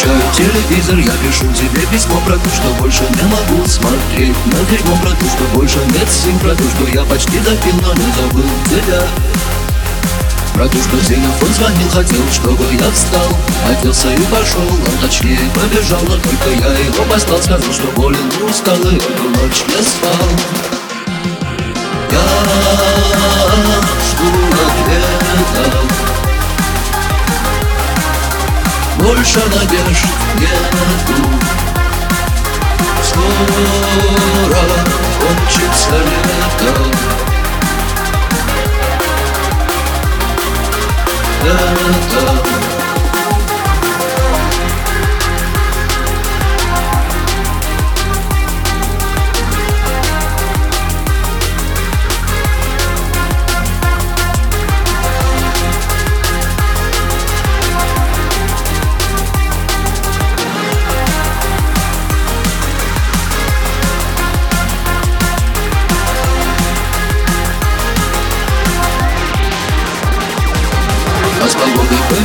Выключаю телевизор, я пишу тебе письмо про то, что больше не могу смотреть. На фильм про то, что больше нет сил. Про то, что я почти допил, но не забыл тебя. Про то, что телефон звонил, хотел, чтобы я встал. Оделся и пошел, а точнее побежал. Но только я его послал, сказал, что болен и устал И эту ночь не спал. Я жду ответа Больше надежд нету Скоро кончится лето love.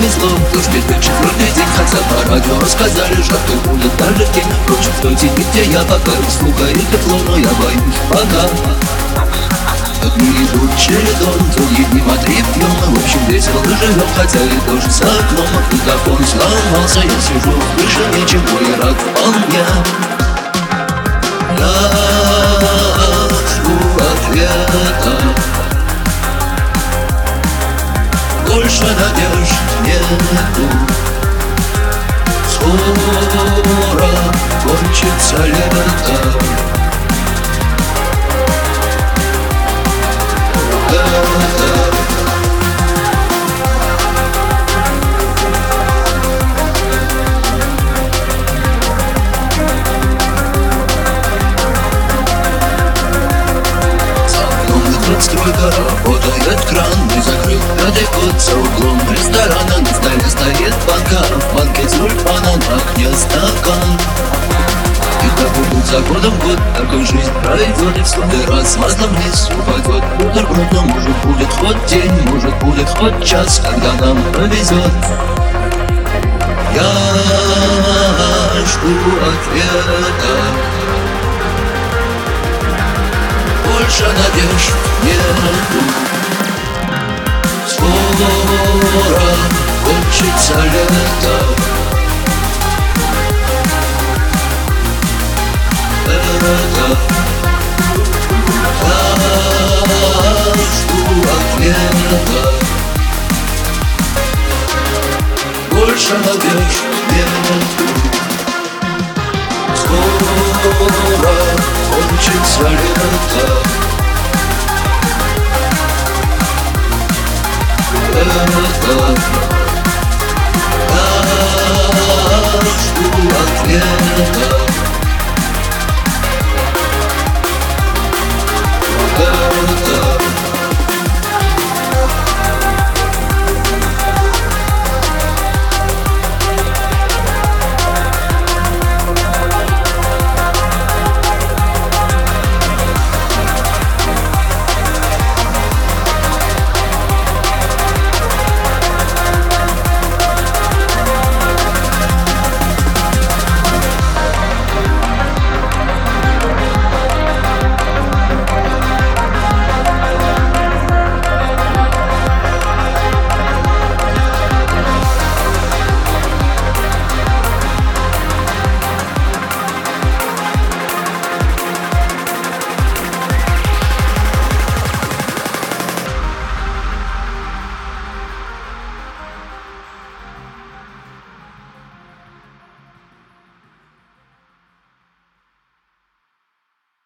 Повезло Дождь теперь четвертый день Хотя по радио рассказали, жарко будет даже в день Впрочем, в той тени, где я пока Слуха и тепло, но я боюсь. Пока. Дни идут чередом, другие дни смотри пьем В общем, весело живем, хотя и дождь за окном. Микрофон сломался, я сижу в крыше Ничего и рад. Вполне. Я жду ответа. Больше надежд Скоро кончится лето Стройка работает кран Не закрыл за углом ресторана стакан И так будет за годом год Такой жизнь пройдет И в сотый раз маслом вниз упадет Бутерброд, но может будет хоть день Может будет хоть час Когда нам повезет Я жду ответа. Больше надежд нету. Скоро кончится лето ответа ответа Больше надежд нету Скоро кончится лето Это Жду ответа